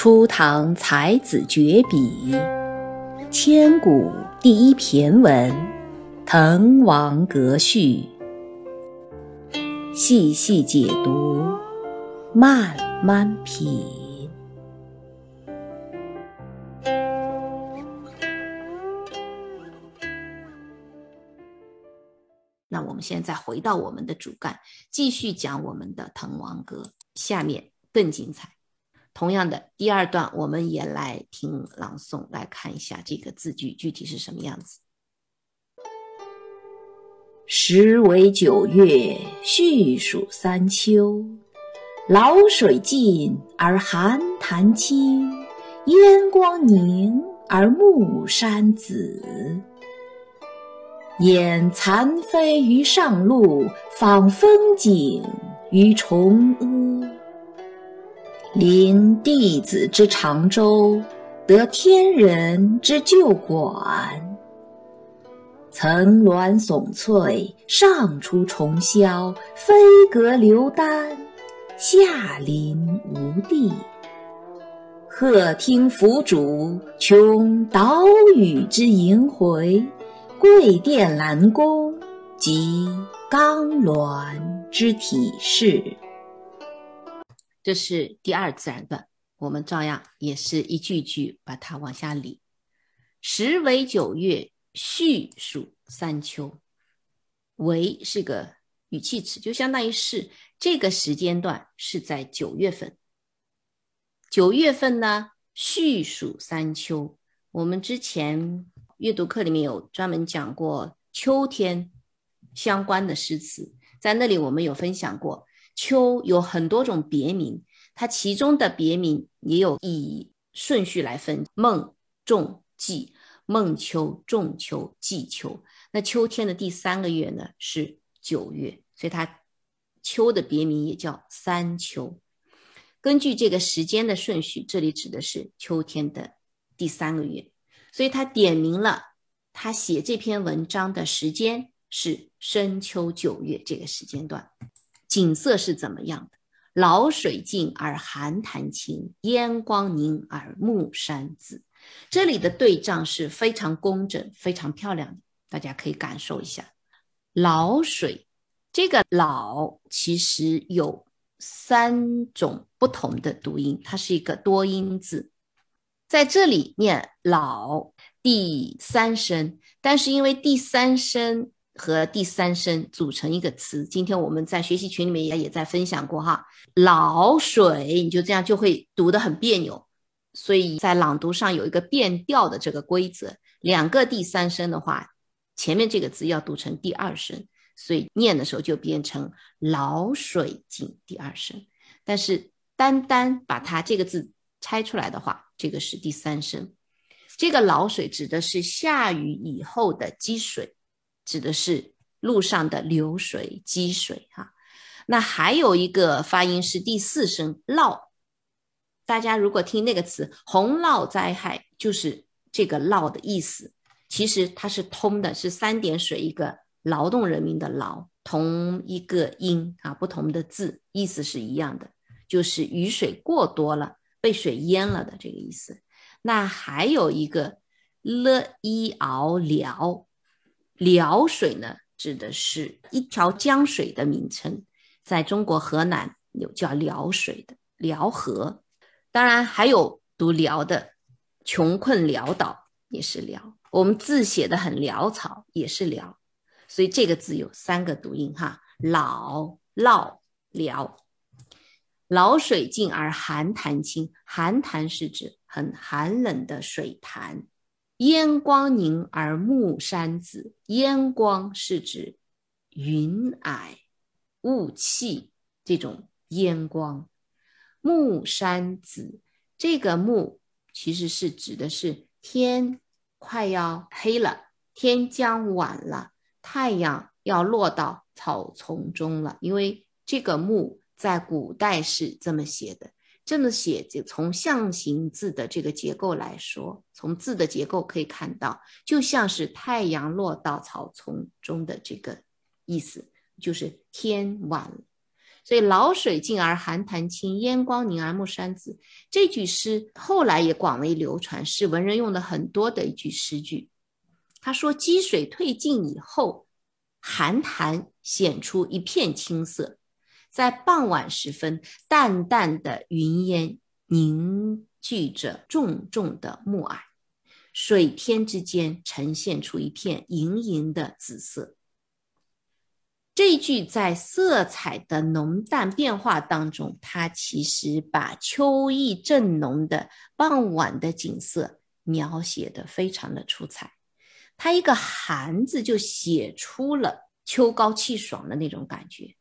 初唐才子绝笔，千古第一骈文《滕王阁序》，细细解读，慢慢品。那我们现在回到我们的主干，继续讲我们的《滕王阁》，下面更精彩。同样的，第二段我们也来听朗诵，来看一下这个字句具体是什么样子。时为九月，序属三秋。潦水尽而寒潭清，烟光凝而暮山紫。掩残飞于上路，访风景于崇阿。临帝子之长洲，得天人之旧馆。层峦耸翠，上出重霄；飞阁流丹，下临无地。鹤听凫渚，穷岛屿之萦回；桂殿兰宫，及冈峦之体势。这是第二自然段，我们照样也是一句句把它往下理。时为九月，序属三秋。为是个语气词，就相当于是这个时间段是在九月份。九月份呢，序属三秋。我们之前阅读课里面有专门讲过秋天相关的诗词，在那里我们有分享过。秋有很多种别名，它其中的别名也有以顺序来分：孟、仲、季。孟秋、仲秋、季秋。那秋天的第三个月呢是九月，所以它秋的别名也叫三秋。根据这个时间的顺序，这里指的是秋天的第三个月，所以他点明了他写这篇文章的时间是深秋九月这个时间段。景色是怎么样的？潦水尽而寒潭清，烟光凝而暮山紫。这里的对仗是非常工整、非常漂亮的，大家可以感受一下。老水，这个老其实有三种不同的读音，它是一个多音字，在这里念老第三声，但是因为第三声。和第三声组成一个词，今天我们在学习群里面也也在分享过哈。老水，你就这样就会读得很别扭，所以在朗读上有一个变调的这个规则。两个第三声的话，前面这个字要读成第二声，所以念的时候就变成老水井第二声。但是单单把它这个字拆出来的话，这个是第三声。这个老水指的是下雨以后的积水。指的是路上的流水、积水哈。那还有一个发音是第四声涝，大家如果听那个词“洪涝灾害”，就是这个涝的意思。其实它是通的，是三点水一个劳动人民的劳，同一个音啊，不同的字，意思是一样的，就是雨水过多了，被水淹了的这个意思。那还有一个了一熬辽。辽水呢，指的是一条江水的名称，在中国河南有叫辽水的辽河，当然还有读辽的，穷困潦倒也是辽，我们字写的很潦草也是辽，所以这个字有三个读音哈，老涝辽，老水尽而寒潭清，寒潭是指很寒冷的水潭。烟光凝而暮山紫，烟光是指云霭、雾气这种烟光。暮山紫，这个暮其实是指的是天快要黑了，天将晚了，太阳要落到草丛中了。因为这个暮在古代是这么写的。这么写，就从象形字的这个结构来说，从字的结构可以看到，就像是太阳落到草丛中的这个意思，就是天晚了。所以“老水静而寒潭清，烟光凝而暮山紫”这句诗后来也广为流传，是文人用的很多的一句诗句。他说：“积水退尽以后，寒潭显出一片青色，在傍晚时分，淡淡的云烟凝聚着重重的暮霭，水天之间呈现出一片莹莹的紫色。”这句在色彩的浓淡变化当中，它其实把秋意正浓的傍晚的景色描写的非常的出彩。它一个“寒”字就写出了秋高气爽的那种感觉。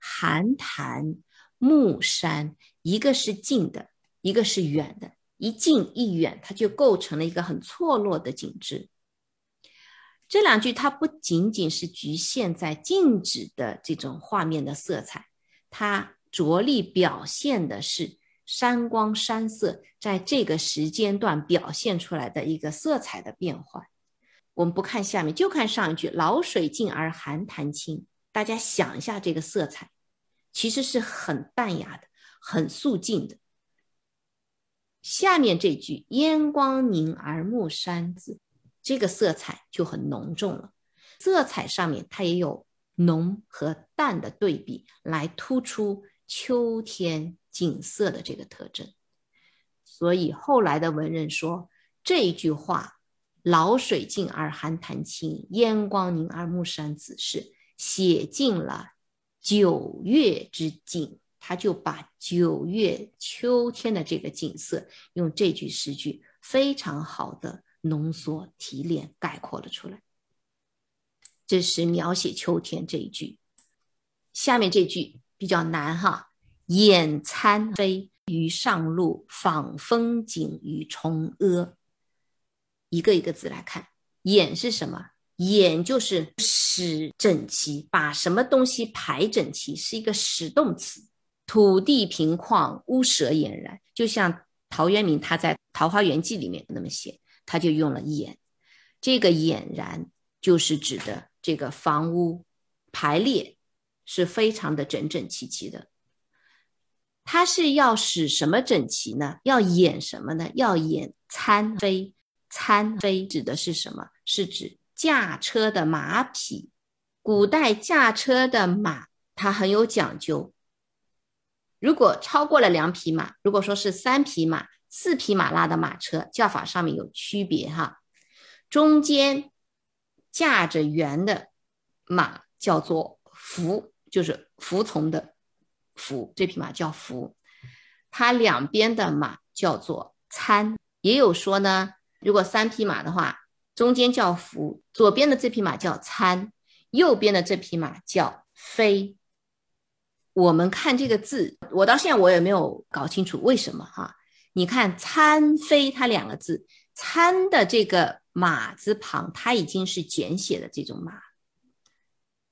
寒潭、暮山，一个是近的，一个是远的，一近一远，它就构成了一个很错落的景致。这两句它不仅仅是局限在静止的这种画面的色彩，它着力表现的是山光山色在这个时间段表现出来的一个色彩的变化。我们不看下面，就看上一句“老水静而寒潭清”，大家想一下这个色彩，其实是很淡雅的，很素净的。下面这句“烟光凝而暮山紫”。这个色彩就很浓重了，色彩上面它也有浓和淡的对比，来突出秋天景色的这个特征。所以后来的文人说这一句话“老水静而寒潭清，烟光凝而暮山紫”是写尽了九月之景，他就把九月秋天的这个景色用这句诗句非常好的。浓缩、提炼、概括了出来。这是描写秋天这一句。下面这句比较难哈，“眼参飞于上路，访风景于崇阿。”一个一个字来看，“眼”是什么？“眼”就是使整齐，把什么东西排整齐，是一个使动词。土地平旷，屋舍俨然，就像陶渊明他在《桃花源记》里面那么写。他就用了“俨”，这个“俨然”就是指的这个房屋排列是非常的整整齐齐的。它是要使什么整齐呢？要掩什么呢？要掩参飞。参飞指的是什么？是指驾车的马匹。古代驾车的马，它很有讲究。如果超过了两匹马，如果说是三匹马。四匹马拉的马车叫法上面有区别哈，中间驾着圆的马叫做服，就是服从的服，这匹马叫服。它两边的马叫做参。也有说呢，如果三匹马的话，中间叫服，左边的这匹马叫参，右边的这匹马叫飞。我们看这个字，我到现在我也没有搞清楚为什么哈。你看“参飞”它两个字，“参”的这个马字旁，它已经是简写的这种马，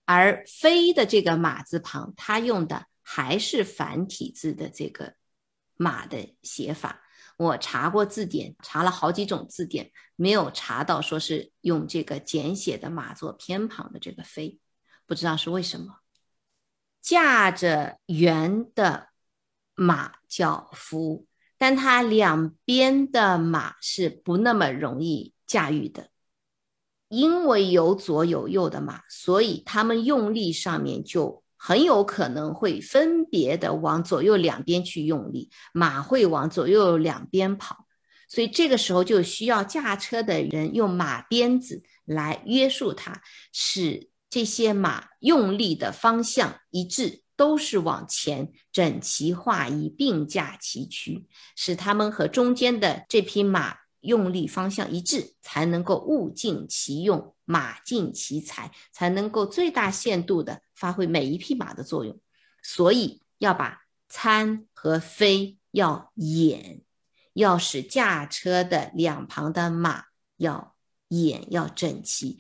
而“飞”的这个马字旁，它用的还是繁体字的这个马的写法。我查过字典，查了好几种字典，没有查到说是用这个简写的马做偏旁的这个“飞”，不知道是为什么。驾着圆的马叫“夫”。但它两边的马是不那么容易驾驭的，因为有左有右的马，所以他们用力上面就很有可能会分别的往左右两边去用力，马会往左右两边跑，所以这个时候就需要驾车的人用马鞭子来约束它，使这些马用力的方向一致。都是往前整齐划一，并驾齐驱，使他们和中间的这匹马用力方向一致，才能够物尽其用，马尽其才，才能够最大限度的发挥每一匹马的作用。所以要把参和飞要演，要使驾车的两旁的马要掩要整齐。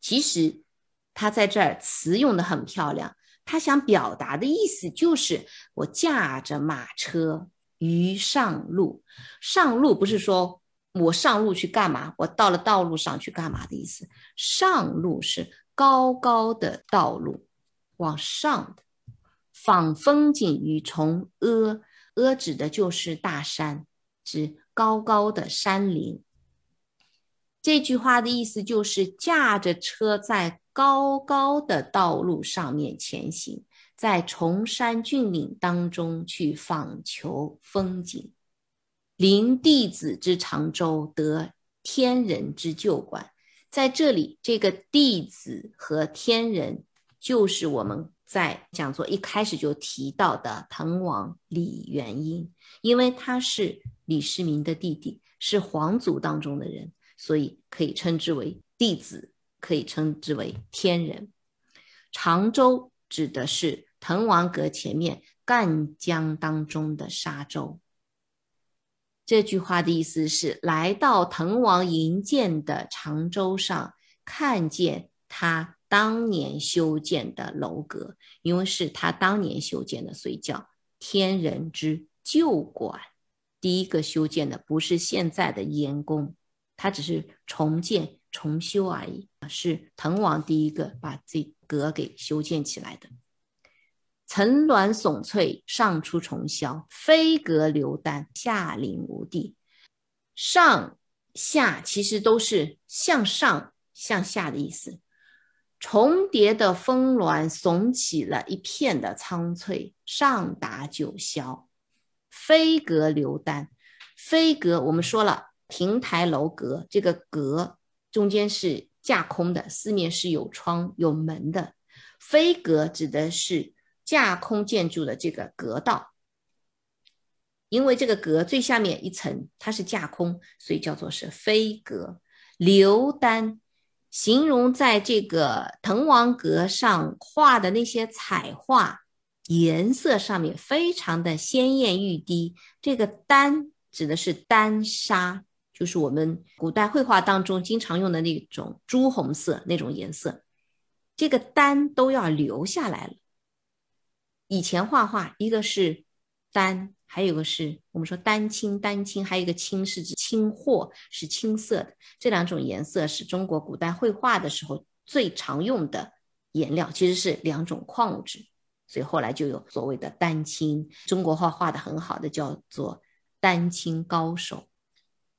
其实他在这儿词用的很漂亮。他想表达的意思就是，我驾着马车于上路。上路不是说我上路去干嘛，我到了道路上去干嘛的意思。上路是高高的道路，往上的。访风景于崇阿，阿指的就是大山，指高高的山林。这句话的意思就是驾着车在高高的道路上面前行，在崇山峻岭当中去访求风景。临弟子之长洲，得天人之旧馆。在这里，这个弟子和天人，就是我们在讲座一开始就提到的滕王李元英，因为他是李世民的弟弟，是皇族当中的人，所以可以称之为弟子，可以称之为天人。常州指的是滕王阁前面赣江当中的沙洲。这句话的意思是，来到滕王营建的长洲上，看见他当年修建的楼阁，因为是他当年修建的，所以叫天人之旧馆。第一个修建的不是现在的严宫，他只是重建、重修而已，是滕王第一个把这阁给修建起来的。层峦耸翠，上出重霄；飞阁流丹，下临无地。上下其实都是向上向下的意思。重叠的峰峦耸起了一片的苍翠，上达九霄。飞阁流丹，飞阁我们说了，亭台楼阁，这个阁中间是架空的，四面是有窗有门的。飞阁指的是。架空建筑的这个阁道，因为这个阁最下面一层它是架空，所以叫做是飞阁。流丹形容在这个滕王阁上画的那些彩画，颜色上面非常的鲜艳欲滴。这个丹指的是丹砂，就是我们古代绘画当中经常用的那种朱红色那种颜色。这个丹都要留下来了。以前画画，一个是丹，还有个是我们说丹青，丹青还有一个青是指青货，是青色的。这两种颜色是中国古代绘画的时候最常用的颜料，其实是两种矿物质，所以后来就有所谓的丹青。中国画画的很好的叫做丹青高手。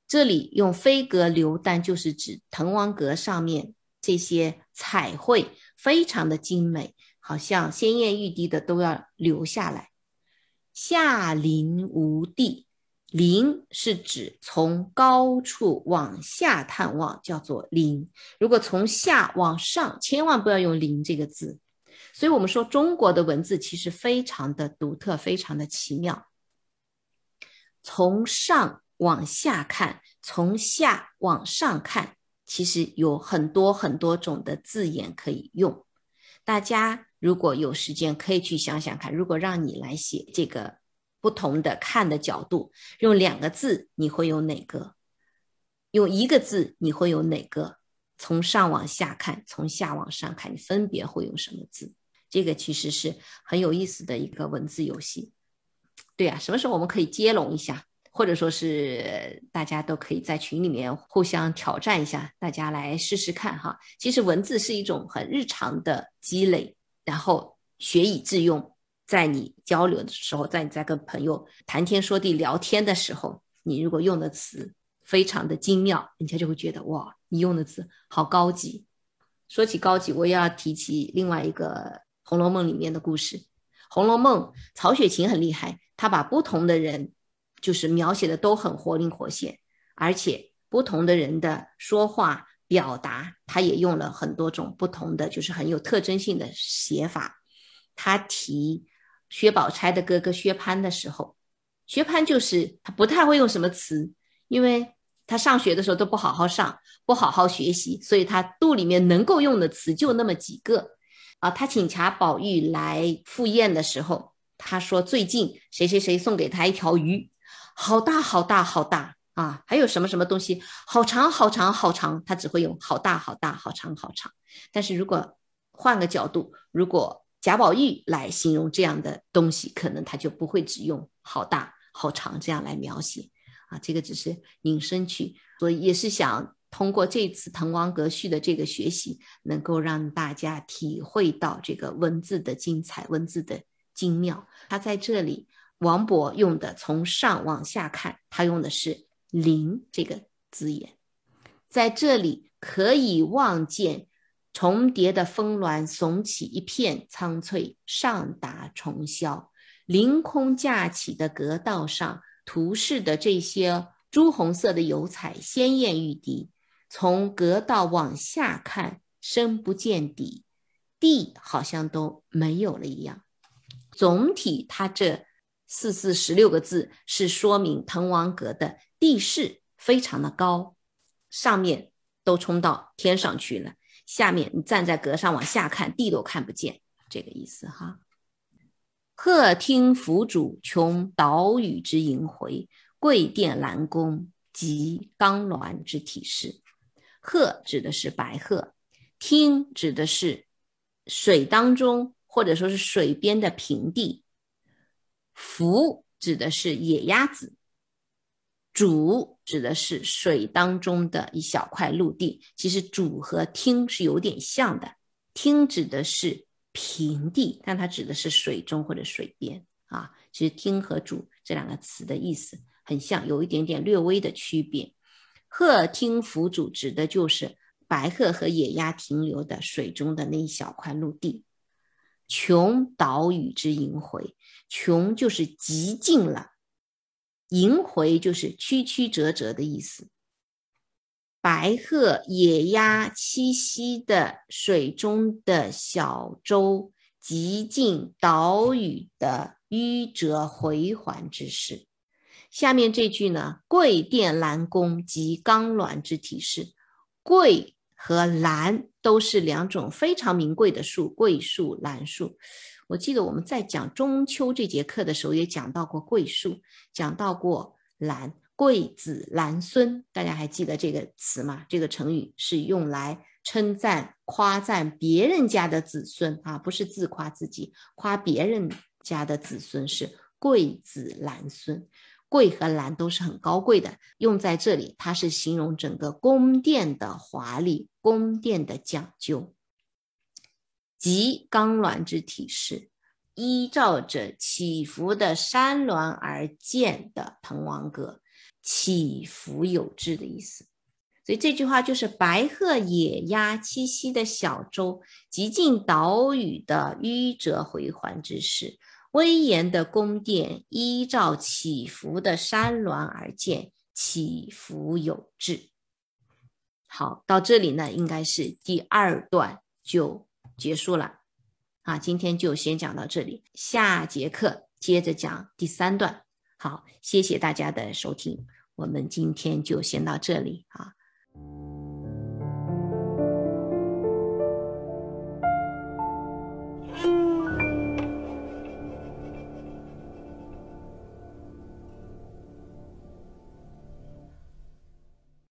这里用飞阁流丹，就是指滕王阁上面这些彩绘非常的精美。好像鲜艳欲滴的都要留下来。下临无地，临是指从高处往下探望，叫做临。如果从下往上，千万不要用临这个字。所以，我们说中国的文字其实非常的独特，非常的奇妙。从上往下看，从下往上看，其实有很多很多种的字眼可以用。大家。如果有时间，可以去想想看，如果让你来写这个不同的看的角度，用两个字你会有哪个？用一个字你会有哪个？从上往下看，从下往上看，你分别会用什么字？这个其实是很有意思的一个文字游戏。对啊，什么时候我们可以接龙一下，或者说是大家都可以在群里面互相挑战一下，大家来试试看哈。其实文字是一种很日常的积累。然后学以致用，在你交流的时候，在你在跟朋友谈天说地聊天的时候，你如果用的词非常的精妙，人家就会觉得哇，你用的词好高级。说起高级，我也要提起另外一个《红楼梦》里面的故事。《红楼梦》曹雪芹很厉害，他把不同的人就是描写的都很活灵活现，而且不同的人的说话。表达，他也用了很多种不同的，就是很有特征性的写法。他提薛宝钗的哥哥薛蟠的时候，薛蟠就是他不太会用什么词，因为他上学的时候都不好好上，不好好学习，所以他肚里面能够用的词就那么几个。啊，他请贾宝玉来赴宴的时候，他说最近谁谁谁送给他一条鱼，好大好大好大。啊，还有什么什么东西好长好长好长，他只会用好大好大好长好长。但是如果换个角度，如果贾宝玉来形容这样的东西，可能他就不会只用好大好长这样来描写。啊，这个只是引申去，所以也是想通过这次滕王阁序的这个学习，能够让大家体会到这个文字的精彩，文字的精妙。他在这里，王勃用的从上往下看，他用的是“凌”这个字眼，在这里可以望见重叠的峰峦耸起一片苍翠，上达重霄。凌空架起的阁道上涂饰的这些朱红色的油彩鲜艳欲滴，从阁道往下看，深不见底，地好像都没有了一样。总体，它这四四十六个字是说明滕王阁的地势非常的高，上面都冲到天上去了，下面你站在阁上往下看，地都看不见，这个意思哈。鹤听凫渚穷岛屿之萦回，桂殿兰宫及冈峦之体势。鹤指的是白鹤，听指的是水当中或者说是水边的平地，凫指的是野鸭子，渚指的是水当中的一小块陆地。其实渚和听是有点像的，听指的是。平地，但它指的是水中或者水边啊。其实“听”和“主”这两个词的意思很像，有一点点略微的区别。鹤听凫渚指的就是白鹤和野鸭停留的水中的那一小块陆地。穷岛屿之萦回，穷就是极尽了，萦回就是曲曲折折的意思。白鹤、野鸭栖息的水中的小舟，极尽岛屿的迂折回环之势。下面这句呢？桂殿兰宫及冈峦之体势。桂和兰都是两种非常名贵的树，桂树、兰树。我记得我们在讲中秋这节课的时候，也讲到过桂树，讲到过兰。桂子兰孙，大家还记得这个词吗？这个成语是用来称赞、夸赞别人家的子孙啊，不是自夸自己，夸别人家的子孙是桂子兰孙。桂和兰都是很高贵的，用在这里，它是形容整个宫殿的华丽、宫殿的讲究。及冈峦之体势，依照着起伏的山峦而建的滕王阁。起伏有致的意思，所以这句话就是白鹤野鸭栖息的小舟，极尽岛屿的迂折回环之势。威严的宫殿依照起伏的山峦而建，起伏有致。好，到这里呢，应该是第二段就结束了。啊，今天就先讲到这里，下节课接着讲第三段。好，谢谢大家的收听，我们今天就先到这里啊。